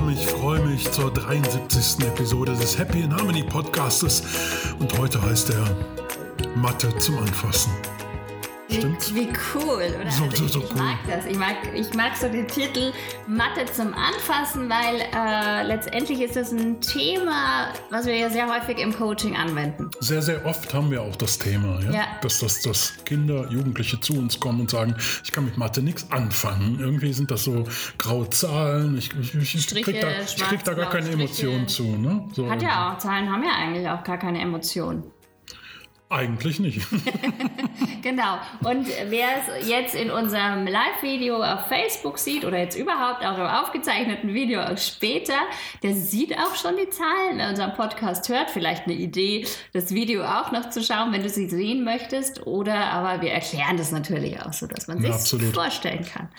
Willkommen. Ich freue mich zur 73. Episode des Happy in Harmony Podcastes. Und heute heißt er Mathe zum Anfassen. Stimmt. Wie cool, oder? So, so, so ich cool. mag das. Ich mag, ich mag so den Titel Mathe zum Anfassen, weil äh, letztendlich ist das ein Thema, was wir ja sehr häufig im Coaching anwenden. Sehr, sehr oft haben wir auch das Thema, ja? Ja. Dass, dass, dass Kinder, Jugendliche zu uns kommen und sagen, ich kann mit Mathe nichts anfangen. Irgendwie sind das so graue Zahlen. Ich, ich, ich, Striche, krieg, da, ich krieg da gar keine. Emotionen zu. Ne? So, Hat ja auch, Zahlen haben ja eigentlich auch gar keine Emotionen. Eigentlich nicht. Genau. Und wer es jetzt in unserem Live-Video auf Facebook sieht oder jetzt überhaupt auch im aufgezeichneten Video später, der sieht auch schon die Zahlen in unserem Podcast, hört vielleicht eine Idee, das Video auch noch zu schauen, wenn du sie sehen möchtest. Oder aber wir erklären das natürlich auch so, dass man Ja, sich absolut. vorstellen kann.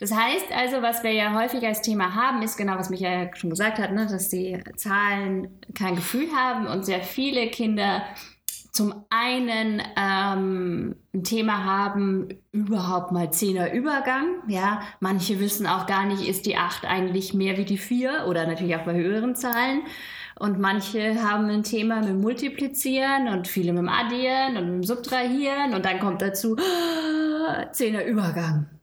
Das heißt also, was wir ja häufig als Thema haben, ist genau, was Michael ja schon gesagt hat, ne, dass die Zahlen kein Gefühl haben und sehr viele Kinder zum einen ähm, ein Thema haben, überhaupt mal Zehner Übergang. Ja, manche wissen auch gar nicht, ist die 8 eigentlich mehr wie die 4 oder natürlich auch bei höheren Zahlen. Und manche haben ein Thema mit Multiplizieren und viele mit dem Addieren und mit dem Subtrahieren. Und dann kommt dazu Zehner Übergang.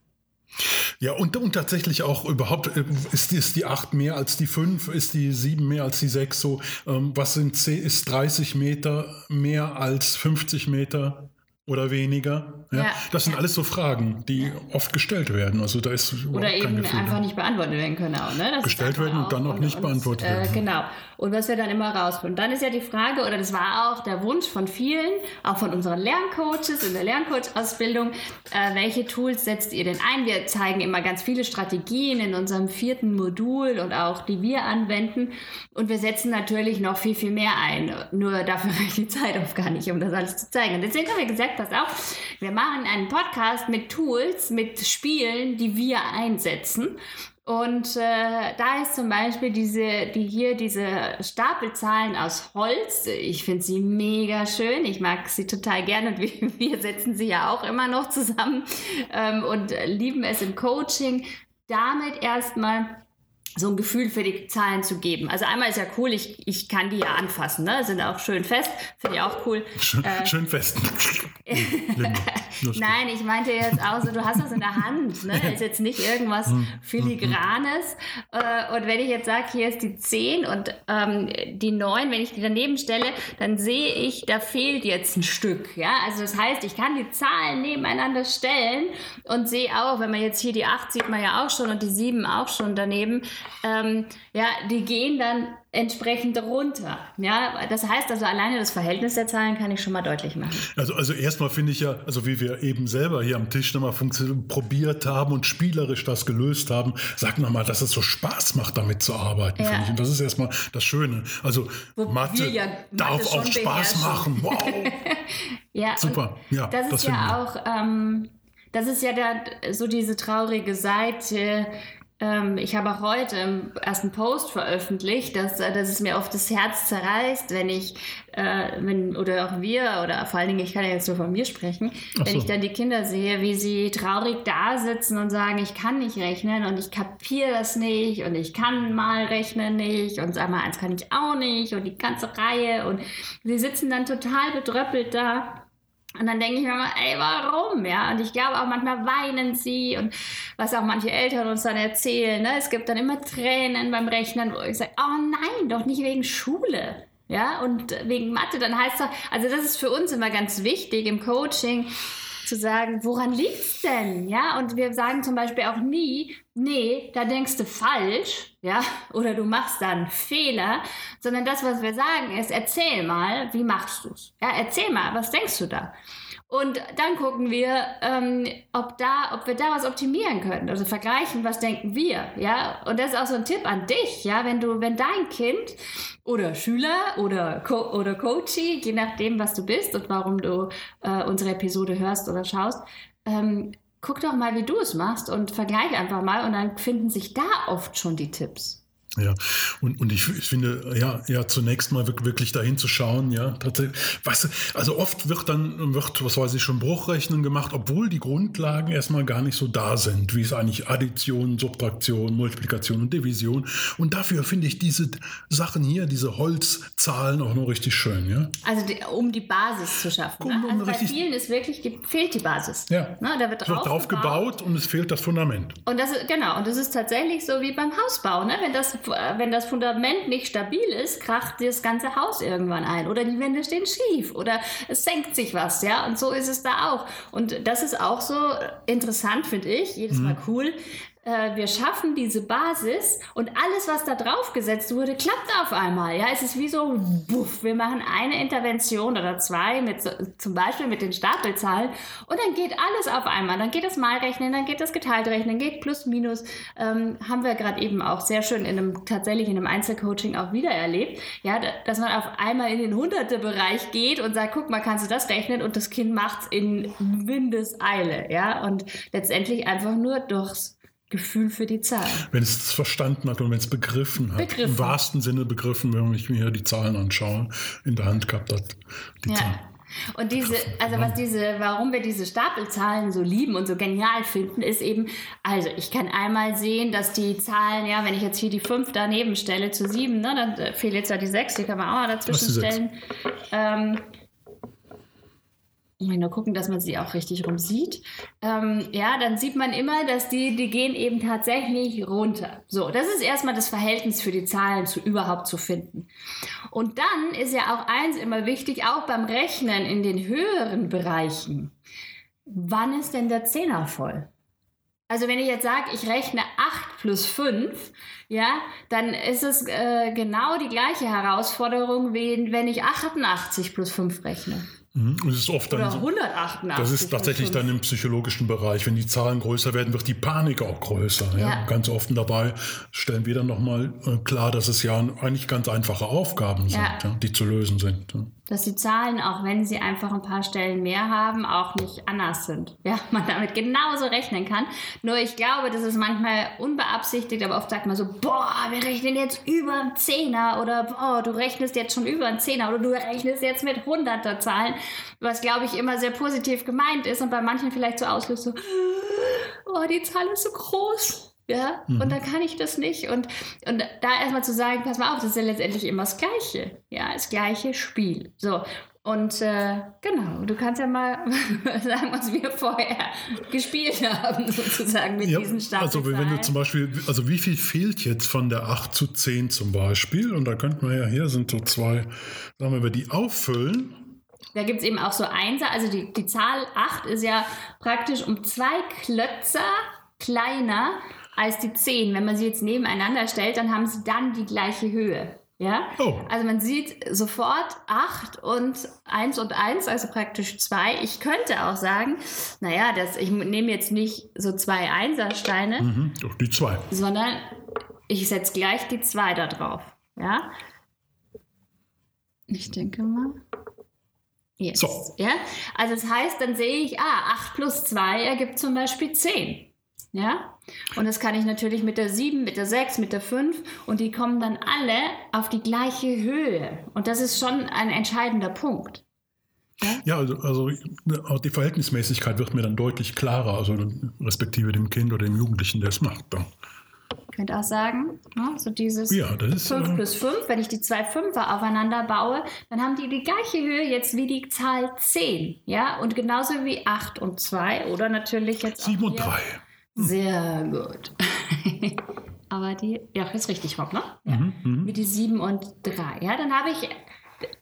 Ja, und, und tatsächlich auch überhaupt, äh, ist, die- ist die 8 mehr als die 5, ist die 7 mehr als die 6 so? Ähm, was sind 10, ist 30 Meter mehr als 50 Meter oder weniger? Ja, Ja. das sind alles so Fragen, die oft gestellt werden. Also da ist Oder eben Gefühl. einfach nicht beantwortet werden können auch, ne? Gestellt werden und dann auch nicht beantwortet äh, werden. Genau. Und was wir dann immer rausfinden. Dann ist ja die Frage, oder das war auch der Wunsch von vielen, auch von unseren Lerncoaches in der Lerncoach-Ausbildung, äh, welche Tools setzt ihr denn ein? Wir zeigen immer ganz viele Strategien in unserem vierten Modul und auch die wir anwenden. Und wir setzen natürlich noch viel, viel mehr ein. Nur dafür reicht die Zeit oft gar nicht, um das alles zu zeigen. Und deswegen haben wir gesagt, pass auf, wir machen einen Podcast mit Tools, mit Spielen, die wir einsetzen. Und äh, da ist zum Beispiel diese, die hier, diese Stapelzahlen aus Holz. Ich finde sie mega schön. Ich mag sie total gerne und wir, wir setzen sie ja auch immer noch zusammen ähm, und lieben es im Coaching. Damit erstmal so ein Gefühl für die Zahlen zu geben. Also einmal ist ja cool, ich, ich kann die ja anfassen, ne? Sind auch schön fest, finde ich auch cool. Schön, Äh, schön fest. Lustig. Nein, ich meinte jetzt auch so, du hast das in der Hand, ne? Ist jetzt nicht irgendwas Hm, Filigranes. Äh, Und wenn ich jetzt sage, hier ist die 10 und ähm, die 9, wenn ich die daneben stelle, dann sehe ich, da fehlt jetzt ein Stück. Ja? Also das heißt, ich kann die Zahlen nebeneinander stellen und sehe auch, wenn man jetzt hier die 8 sieht man ja auch schon und die 7 auch schon daneben, ähm, ja, die gehen dann entsprechend runter. Ja? Das heißt also, alleine das Verhältnis der Zahlen kann ich schon mal deutlich machen. Also, also erstmal finde ich ja, also wie wir eben selber hier am Tisch nochmal probiert haben und spielerisch das gelöst haben, sag nochmal, dass es so Spaß macht, damit zu arbeiten, Ja. finde ich. Und das ist erstmal das Schöne. Also Wo Mathe ja darf Mathe auch schon Spaß beherrschen. machen. Wow. Ja, Super. Ja, das ist das ja auch, ähm, das ist ja der, so diese traurige Seite. Ähm, ich habe auch heute im ersten Post veröffentlicht, dass, äh, dass es mir oft das Herz zerreißt, wenn ich, äh, wenn, oder auch wir, oder vor allen Dingen, ich kann ja jetzt nur von mir sprechen, Ach wenn so. ich dann die Kinder sehe, wie sie traurig da sitzen und sagen, ich kann nicht rechnen und ich kapiere das nicht und ich kann mal rechnen nicht und sag mal, eins kann ich auch nicht und die ganze Reihe und sie sitzen dann total bedröppelt da. Und dann denke ich mir mal, ey, warum? Ja, und ich glaube auch manchmal weinen sie und was auch manche Eltern uns dann erzählen, ne? es gibt dann immer Tränen beim Rechnen, wo ich sage, oh nein, doch nicht wegen Schule. Ja, und wegen Mathe, dann heißt doch, also das ist für uns immer ganz wichtig im Coaching, zu sagen, woran liegt's denn? Ja, und wir sagen zum Beispiel auch nie, nee, da denkst du falsch, ja, oder du machst da einen Fehler, sondern das, was wir sagen, ist, erzähl mal, wie machst du's? Ja, erzähl mal, was denkst du da? Und dann gucken wir, ähm, ob, da, ob wir da was optimieren können. Also vergleichen, was denken wir. Ja? Und das ist auch so ein Tipp an dich, ja, wenn du, wenn dein Kind oder Schüler oder, Co oder Coachie, je nachdem, was du bist und warum du äh, unsere Episode hörst oder schaust, ähm, guck doch mal, wie du es machst und vergleich einfach mal und dann finden sich da oft schon die Tipps. Ja, und, und ich, ich finde, ja, ja, zunächst mal wirklich dahin zu schauen, ja, tatsächlich. Was, also oft wird dann, wird, was weiß ich, schon Bruchrechnen gemacht, obwohl die Grundlagen erstmal gar nicht so da sind, wie es eigentlich Addition, Subtraktion, Multiplikation und Division. Und dafür finde ich diese Sachen hier, diese Holzzahlen auch noch richtig schön, ja. Also die, um die Basis zu schaffen. Um, ne? also bei vielen ist wirklich, fehlt die Basis. Ja. Ne? Da wird drauf, wird drauf gebaut. gebaut und es fehlt das Fundament. Und das ist, genau, und das ist tatsächlich so wie beim Hausbau, ne? Wenn das wenn das Fundament nicht stabil ist, kracht das ganze Haus irgendwann ein oder die Wände stehen schief oder es senkt sich was, ja. Und so ist es da auch. Und das ist auch so interessant, finde ich, jedes Mal mhm. cool, äh, wir schaffen diese Basis und alles, was da drauf gesetzt wurde, klappt auf einmal. Ja, es ist wie so, buff, wir machen eine Intervention oder zwei, mit, zum Beispiel mit den Stapelzahlen und dann geht alles auf einmal. Dann geht das Malrechnen, dann geht das Geteiltrechnen, geht plus, minus. Ähm, haben wir gerade eben auch sehr schön in einem, tatsächlich in einem Einzelcoaching auch wieder erlebt. Ja, dass man auf einmal in den Hunderte-Bereich geht und sagt, guck mal, kannst du das rechnen? Und das Kind macht es in Windeseile. Ja, und letztendlich einfach nur durchs Gefühl für die Zahlen. Wenn es es verstanden hat und wenn es begriffen hat. Begriffen. Im wahrsten Sinne begriffen, wenn ich mir hier die Zahlen anschaue, in der Hand gehabt hat. Die ja. Zahlen. Und diese, also was diese, warum wir diese Stapelzahlen so lieben und so genial finden, ist eben, also ich kann einmal sehen, dass die Zahlen, ja, wenn ich jetzt hier die 5 daneben stelle zu 7, ne, dann fehlt jetzt ja die 6, die kann man auch mal dazwischen stellen. Ähm, nur gucken, dass man sie auch richtig rum sieht. Ähm, ja, dann sieht man immer, dass die, die gehen eben tatsächlich runter. So, das ist erstmal das Verhältnis für die Zahlen zu überhaupt zu finden. Und dann ist ja auch eins immer wichtig, auch beim Rechnen in den höheren Bereichen. Wann ist denn der Zehner voll? Also wenn ich jetzt sage, ich rechne 8 plus 5, ja, dann ist es äh, genau die gleiche Herausforderung, wie wenn ich 88 plus 5 rechne. Mhm. Das ist oft dann, Oder 188. Das ist tatsächlich dann im psychologischen Bereich. Wenn die Zahlen größer werden, wird die Panik auch größer. Ja. ja. Ganz oft dabei stellen wir dann nochmal äh, klar, dass es ja eigentlich ganz einfache Aufgaben sind, ja. Ja, die zu lösen sind dass die Zahlen, auch wenn sie einfach ein paar Stellen mehr haben, auch nicht anders sind. Ja, man damit genauso rechnen kann. Nur ich glaube, das ist manchmal unbeabsichtigt, aber oft sagt man so, boah, wir rechnen jetzt über einen Zehner oder boah, du rechnest jetzt schon über einen Zehner oder du rechnest jetzt mit hunderter Zahlen, was glaube ich immer sehr positiv gemeint ist und bei manchen vielleicht so auslöst so, oh, die Zahl ist so groß. Ja, mhm. und dann kann ich das nicht. Und, und da erstmal zu sagen, pass mal auf, das ist ja letztendlich immer das Gleiche. Ja, das gleiche Spiel. So. Und äh, genau, du kannst ja mal sagen, was wir vorher gespielt haben, sozusagen mit ja, diesen Staffeln. Also wenn du zum Beispiel, also wie viel fehlt jetzt von der 8 zu 10 zum Beispiel? Und da könnten wir ja, hier sind so zwei, sagen wir, wenn wir die auffüllen, da gibt es eben auch so Einser, also die, die Zahl 8 ist ja praktisch um zwei Klötzer kleiner als die 10. Wenn man sie jetzt nebeneinander stellt, dann haben sie dann die gleiche Höhe. Ja? Oh. Also man sieht sofort 8 und 1 und 1, also praktisch 2. Ich könnte auch sagen, naja, das, ich nehme jetzt nicht so zwei Einsersteine, mhm, doch die 2. Sondern ich setze gleich die 2 da drauf. Ja? Ich denke mal. Yes. So. Ja? Also das heißt, dann sehe ich, ah, 8 plus 2 ergibt zum Beispiel 10. Ja? Und das kann ich natürlich mit der 7, mit der 6, mit der 5 und die kommen dann alle auf die gleiche Höhe. Und das ist schon ein entscheidender Punkt. Ja, also, also die Verhältnismäßigkeit wird mir dann deutlich klarer, also respektive dem Kind oder dem Jugendlichen, der es macht. Dann. Ich könnte auch sagen, ne, so dieses ja, das ist, 5 plus 5, wenn ich die zwei Fünfer aufeinander baue, dann haben die die gleiche Höhe jetzt wie die Zahl 10. Ja, und genauso wie 8 und 2 oder natürlich jetzt 7 und 3. Sehr gut. Aber die, ja, ist richtig, Rob, ne? Ja. Mhm, mhm, Mit die 7 und 3. Ja, dann habe ich,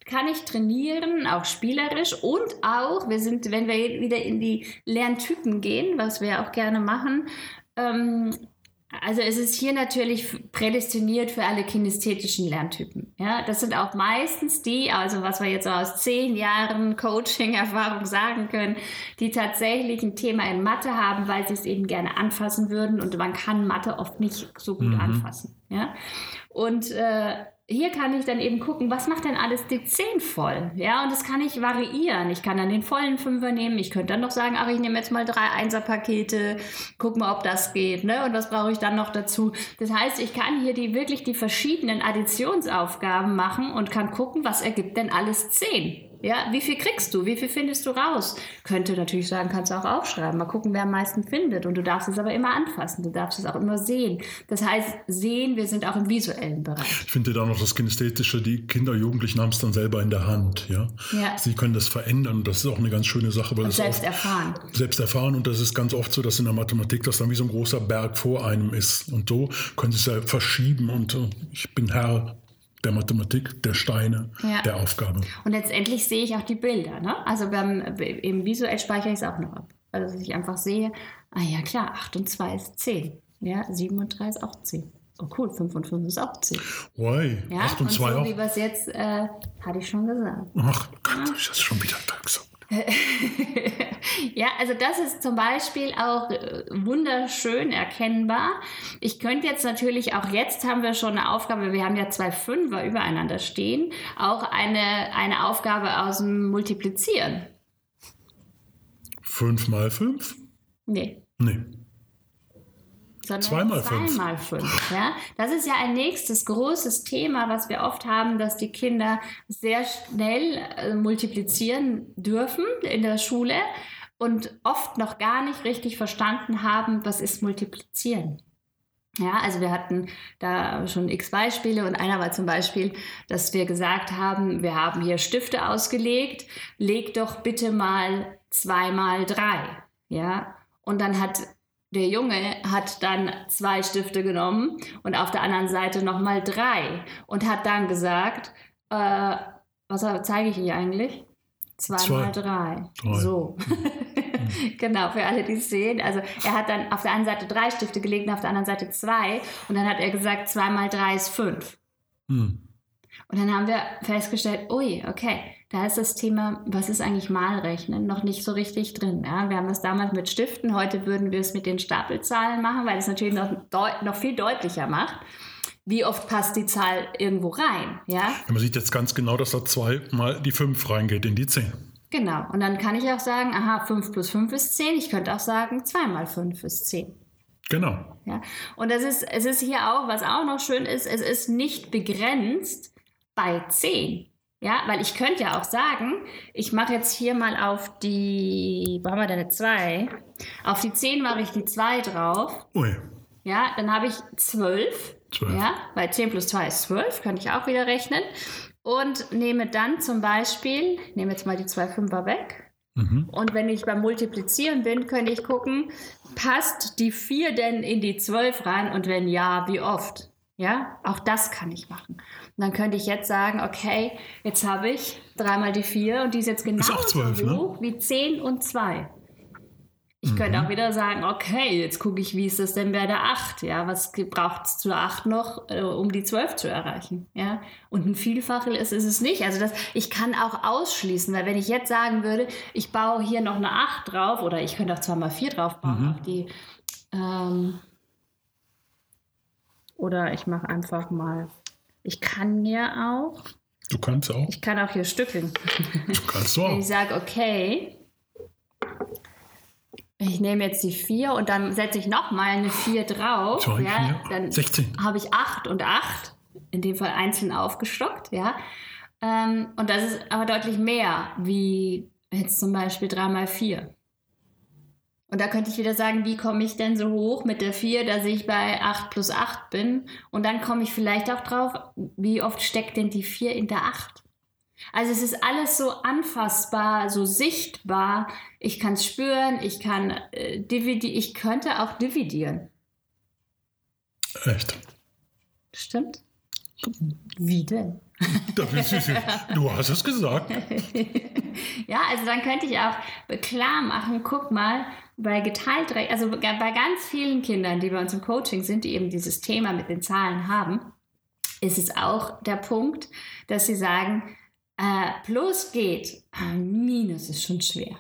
kann ich trainieren, auch spielerisch und auch, wir sind, wenn wir wieder in die Lerntypen gehen, was wir auch gerne machen, ähm, also es ist hier natürlich prädestiniert für alle kinästhetischen Lerntypen. Ja, das sind auch meistens die, also was wir jetzt aus zehn Jahren Coaching-Erfahrung sagen können, die tatsächlich ein Thema in Mathe haben, weil sie es eben gerne anfassen würden und man kann Mathe oft nicht so gut mhm. anfassen. Ja, und äh, hier kann ich dann eben gucken, was macht denn alles die 10 voll? Ja, und das kann ich variieren. Ich kann dann den vollen Fünfer nehmen. Ich könnte dann noch sagen, ach, ich nehme jetzt mal drei Einser-Pakete, guck mal, ob das geht, ne? Und was brauche ich dann noch dazu? Das heißt, ich kann hier die wirklich die verschiedenen Additionsaufgaben machen und kann gucken, was ergibt denn alles 10. Ja, wie viel kriegst du? Wie viel findest du raus? Könnte natürlich sagen, kannst du auch aufschreiben. Mal gucken, wer am meisten findet. Und du darfst es aber immer anfassen. Du darfst es auch immer sehen. Das heißt, sehen, wir sind auch im visuellen Bereich. Ich finde da noch das Kinästhetische. Die Kinder, Jugendlichen haben es dann selber in der Hand. Ja? Ja. Sie können das verändern. Das ist auch eine ganz schöne Sache. Weil selbst erfahren. selbst erfahren und das ist ganz oft so, dass in der Mathematik das dann wie so ein großer Berg vor einem ist und so können sie es ja verschieben und ich bin Herr der Mathematik, der Steine, Ja. der Aufgabe. Und letztendlich sehe ich auch die Bilder. Ne? Also beim, im visuell speichere ich es auch noch ab. Also dass ich einfach sehe, ah ja klar, 8 und 2 ist 10. Ja, 7 und 3 ist auch 10. Oh cool, 5 und 5 ist auch 10. Why? Ja, 8 und 2 so auch. wie wir es jetzt, äh, hatte ich schon gesagt. Ach Gott, hab ich das schon wieder gesagt. ja, also das ist zum Beispiel auch äh, wunderschön erkennbar. Ich könnte jetzt natürlich, auch jetzt haben wir schon eine Aufgabe, wir haben ja zwei Fünfer übereinander stehen, auch eine, eine Aufgabe aus dem Multiplizieren. 5 mal 5? Nee. Nee. Sondern Zweimal fünf. zweimal fünf. Ja? Das ist ja ein nächstes großes Thema, was wir oft haben, dass die Kinder sehr schnell äh, multiplizieren dürfen in der Schule und oft noch gar nicht richtig verstanden haben, was ist multiplizieren. Ja, also wir hatten da schon x Beispiele und einer war zum Beispiel, dass wir gesagt haben, wir haben hier Stifte ausgelegt, leg doch bitte mal zweimal drei. Ja, und dann hat der Junge hat dann zwei Stifte genommen und auf der anderen Seite nochmal drei und hat dann gesagt, äh, was zeige ich hier eigentlich? Zwei Zwei. mal drei. Drei. So. genau, für alle, die es sehen. Also er hat dann auf der einen Seite drei Stifte gelegt und auf der anderen Seite zwei. Und dann hat er gesagt, zwei mal drei ist fünf. Hm. Und dann haben wir festgestellt, ui, okay, da ist das Thema, was ist eigentlich Malrechnen, noch nicht so richtig drin. Ja, wir haben das damals mit Stiften, heute würden wir es mit den Stapelzahlen machen, weil es natürlich noch, noch viel deutlicher macht. Wie oft passt die Zahl irgendwo rein? Ja, Man sieht jetzt ganz genau, dass da 2 mal die 5 reingeht in die 10. genau. Und dann kann ich auch sagen, aha, 5 plus 5 ist 10. Ich könnte auch sagen, 2 mal 5 ist 10. Genau. Ja? Und das ist, es ist hier auch, was auch noch schön ist, es ist nicht begrenzt bei 10. Ja, weil ich könnte ja auch sagen, ich mache jetzt hier mal auf die, wo haben wir denn eine 2? Auf die 10 mache ich die 2 drauf. Ui. Ja, dann habe ich 12. 12. Ja, weil 10 plus 2 ist 12, könnte ich auch wieder rechnen. Und nehme dann zum Beispiel, nehme jetzt mal die zwei Fünfer weg. Mhm. Und wenn ich beim Multiplizieren bin, könnte ich gucken, passt die 4 denn in die 12 rein? Und wenn ja, wie oft? Ja, auch das kann ich machen. Und dann könnte ich jetzt sagen, okay, jetzt habe ich dreimal die 4 und die ist jetzt Ist genauso 12, ne? hoch wie 10 und 2. Ich könnte Mhm. auch wieder sagen, okay, jetzt gucke ich, wie ist das denn bei der 8? Ja, was braucht es zur 8 noch, äh, um die 12 zu erreichen? Ja, und ein Vielfache ist, ist es nicht. Also das, ich kann auch ausschließen, weil wenn ich jetzt sagen würde, ich baue hier noch eine 8 drauf oder ich könnte auch zweimal 4 drauf bauen, Mhm. auf die, ähm, oder ich mache einfach mal, ich kann mir auch, Du kannst auch. ich kann auch hier stückeln. Du kannst Wenn auch. ich sage, okay, ich nehme jetzt die 4 und dann setze ich nochmal eine 4 drauf, Zwei, ja, dann 16. habe ich 8 und 8, in dem Fall einzeln aufgestockt, ja. Ähm, und das ist aber deutlich mehr, wie jetzt zum Beispiel 3 mal 4. Und da könnte ich wieder sagen, wie komme ich denn so hoch mit der 4, dass ich bei 8 plus 8 bin? Und dann komme ich vielleicht auch drauf, wie oft steckt denn die 4 in der 8? Also es ist alles so anfassbar, so sichtbar. Ich kann es spüren, ich kann äh, dividieren, ich könnte auch dividieren. Echt. Stimmt? Wie denn? Du hast es gesagt. Ja, also dann könnte ich auch klar machen, guck mal, bei geteilt, also bei ganz vielen Kindern, die bei uns im Coaching sind, die eben dieses Thema mit den Zahlen haben, ist es auch der Punkt, dass sie sagen, äh, plus geht, äh, minus ist schon schwer.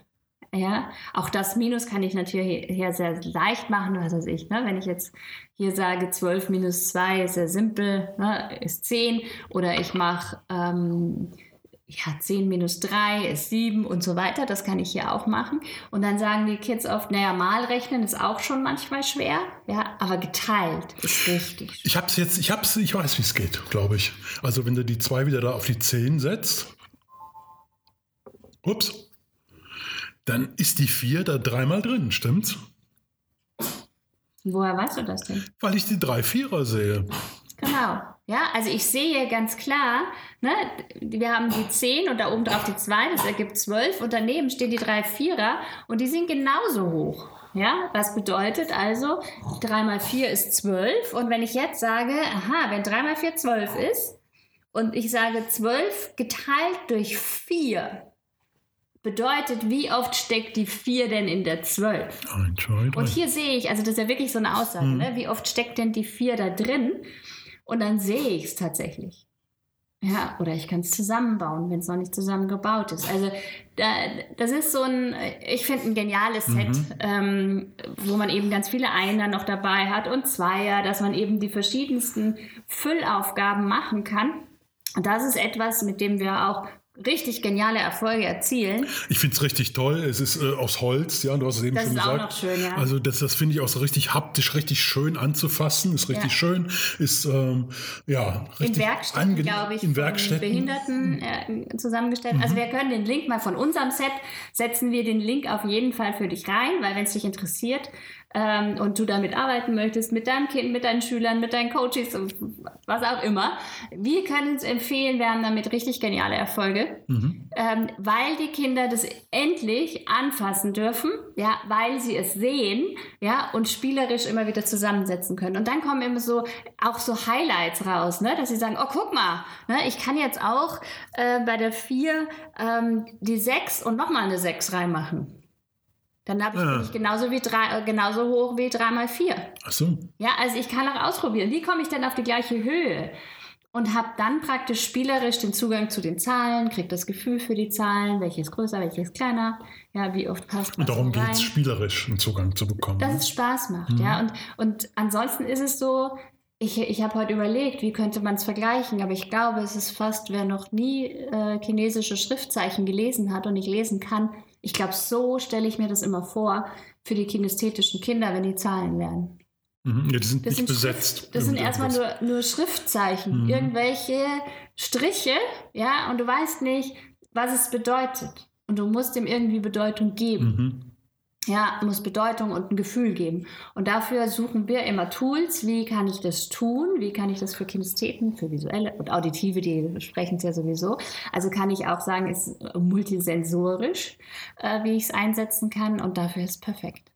Ja, auch das Minus kann ich natürlich hier sehr leicht machen, was weiß ich. Ne? Wenn ich jetzt hier sage 12 minus 2 ist sehr simpel, ne? ist 10. Oder ich mache ähm, ja, 10 minus 3 ist 7 und so weiter. Das kann ich hier auch machen. Und dann sagen die Kids oft, naja, mal rechnen ist auch schon manchmal schwer. Ja, aber geteilt ist richtig. Ich hab's jetzt, ich hab's, ich weiß, wie es geht, glaube ich. Also wenn du die 2 wieder da auf die 10 setzt. Ups dann ist die 4 da dreimal drin, stimmt's? Woher weißt du das denn? Weil ich die drei Vierer sehe. Genau. Ja, also ich sehe ganz klar, ne, wir haben die 10 und da oben drauf die 2, das ergibt 12 und daneben stehen die drei Vierer und die sind genauso hoch. Ja, was bedeutet also, 3 mal 4 ist 12 und wenn ich jetzt sage, aha, wenn 3 mal 4 12 ist und ich sage 12 geteilt durch 4, bedeutet, wie oft steckt die 4 denn in der 12? Ein, zwei, drei. Und hier sehe ich, also das ist ja wirklich so eine Aussage, hm. ne? wie oft steckt denn die 4 da drin? Und dann sehe ich es tatsächlich. Ja, oder ich kann es zusammenbauen, wenn es noch nicht zusammengebaut ist. Also da, das ist so ein, ich finde, ein geniales Set, mhm. ähm, wo man eben ganz viele Einer noch dabei hat und Zweier, dass man eben die verschiedensten Füllaufgaben machen kann. Und das ist etwas, mit dem wir auch richtig geniale Erfolge erzielen. Ich finde es richtig toll. Es ist äh, aus Holz, ja, du hast es eben das schon gesagt. Das ist auch noch schön, ja. Also das, das finde ich auch so richtig haptisch, richtig schön anzufassen. Ist richtig ja. schön. Ist ähm, ja richtig In Werkstätten, glaube ich, in Werkstätten. Behinderten äh, zusammengestellt. Also mhm. Also wir können den Link mal von unserem Set setzen wir den Link auf jeden Fall für dich rein, weil wenn es dich interessiert, ähm, und du damit arbeiten möchtest, mit deinem Kind, mit deinen Schülern, mit deinen Coaches, was auch immer, wir können es empfehlen, wir haben damit richtig geniale Erfolge, mhm. ähm, weil die Kinder das endlich anfassen dürfen, ja, weil sie es sehen, ja, und spielerisch immer wieder zusammensetzen können. Und dann kommen immer so, auch so Highlights raus, ne, dass sie sagen, oh, guck mal, ne, ich kann jetzt auch äh, bei der 4 ähm, die 6 und nochmal eine 6 reinmachen. Dann habe ich, ja. ich genauso, wie drei, äh, genauso hoch wie 3 mal 4. Ach so. Ja, also ich kann auch ausprobieren. Wie komme ich denn auf die gleiche Höhe? Und habe dann praktisch spielerisch den Zugang zu den Zahlen, kriege das Gefühl für die Zahlen, welches größer, welches kleiner, ja, wie oft passt Und darum geht es, spielerisch einen Zugang zu bekommen. Dass ne? es Spaß macht, mhm. ja. Und, und ansonsten ist es so, ich, ich habe heute überlegt, wie könnte man es vergleichen, aber ich glaube, es ist fast, wer noch nie äh, chinesische Schriftzeichen gelesen hat und nicht lesen kann, ich glaube, so stelle ich mir das immer vor für die kinästhetischen Kinder, wenn die Zahlen werden. Mhm, ja, die sind das nicht sind besetzt. Schrift, das sind erstmal nur, nur Schriftzeichen, mhm. irgendwelche Striche, ja, und du weißt nicht, was es bedeutet. Und du musst dem irgendwie Bedeutung geben. Mhm ja, muss Bedeutung und ein Gefühl geben. Und dafür suchen wir immer Tools. Wie kann ich das tun? Wie kann ich das für Kinestheten, für visuelle und auditive, die sprechen es ja sowieso. Also kann ich auch sagen, ist multisensorisch, äh, wie ich es einsetzen kann. Und dafür ist es perfekt.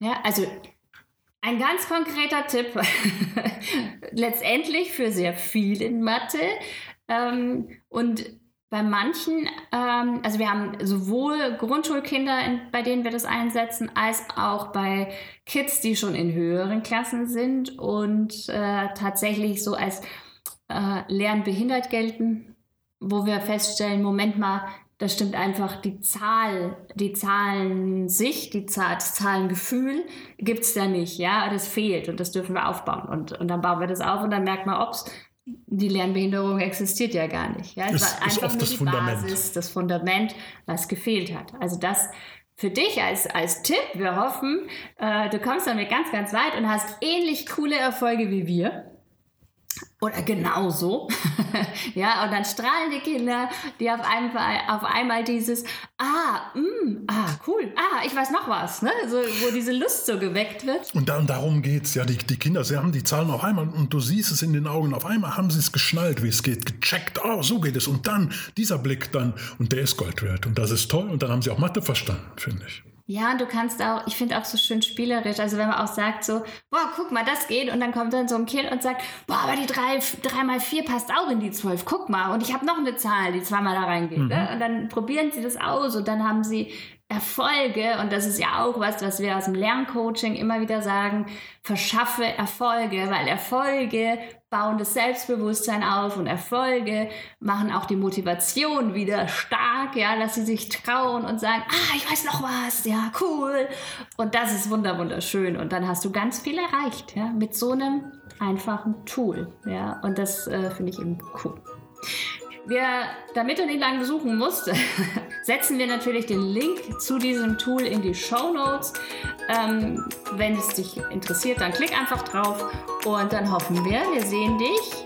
Ja, also ein ganz konkreter Tipp, letztendlich für sehr viel in Mathe. Ähm, und bei manchen, ähm, also wir haben sowohl Grundschulkinder, in, bei denen wir das einsetzen, als auch bei Kids, die schon in höheren Klassen sind und äh, tatsächlich so als äh, lernbehindert gelten, wo wir feststellen, Moment mal, das stimmt einfach, die Zahl, die Zahlen sich, die Zahl, das Zahlengefühl gibt es da nicht, ja, das fehlt und das dürfen wir aufbauen und, und dann bauen wir das auf und dann merkt man, ups, die Lernbehinderung existiert ja gar nicht. Ja? Es ist, war einfach nur die Fundament. Basis, das Fundament, was gefehlt hat. Also das für dich als, als Tipp, wir hoffen, äh, du kommst damit ganz, ganz weit und hast ähnlich coole Erfolge wie wir. Oder genauso. ja, und dann strahlen die Kinder, die auf einmal, auf einmal dieses, ah, mm, ah, cool, ah, ich weiß noch was, ne? so, wo diese Lust so geweckt wird. Und, da, und darum geht es, ja, die, die Kinder, sie haben die Zahlen auf einmal und du siehst es in den Augen, auf einmal haben sie es geschnallt, wie es geht, gecheckt, oh, so geht es. Und dann dieser Blick dann, und der ist Gold wert. Und das ist toll. Und dann haben sie auch Mathe verstanden, finde ich. Ja, und du kannst auch, ich finde auch so schön spielerisch, also wenn man auch sagt so, boah, guck mal, das geht und dann kommt dann so ein Kind und sagt, boah, aber die 3, 3 mal 4 passt auch in die 12, guck mal und ich habe noch eine Zahl, die zweimal da reingeht. Ne? Mhm. Ne? Und dann probieren sie das aus und dann haben sie Erfolge, und das ist ja auch was, was wir aus dem Lerncoaching immer wieder sagen, verschaffe Erfolge, weil Erfolge bauen das Selbstbewusstsein auf und Erfolge machen auch die Motivation wieder stark, ja, dass sie sich trauen und sagen, ah, ich weiß noch was, ja, cool. Und das ist wunderschön. Und dann hast du ganz viel erreicht, ja, mit so einem einfachen Tool, ja. Und das äh, finde ich eben cool. Wer, damit du nicht lange suchen musst, setzen wir natürlich den Link zu diesem Tool in die Show Notes. Ähm, wenn es dich interessiert, dann klick einfach drauf und dann hoffen wir, wir sehen dich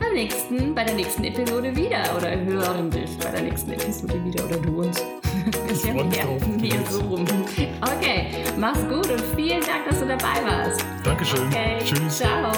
beim nächsten, bei der nächsten Episode wieder oder hören dich bei der nächsten Episode wieder oder du uns. Ich drauf. Mir so rum. Okay, mach's gut und vielen Dank, dass du dabei warst. Dankeschön. Okay, Tschüss. Ciao.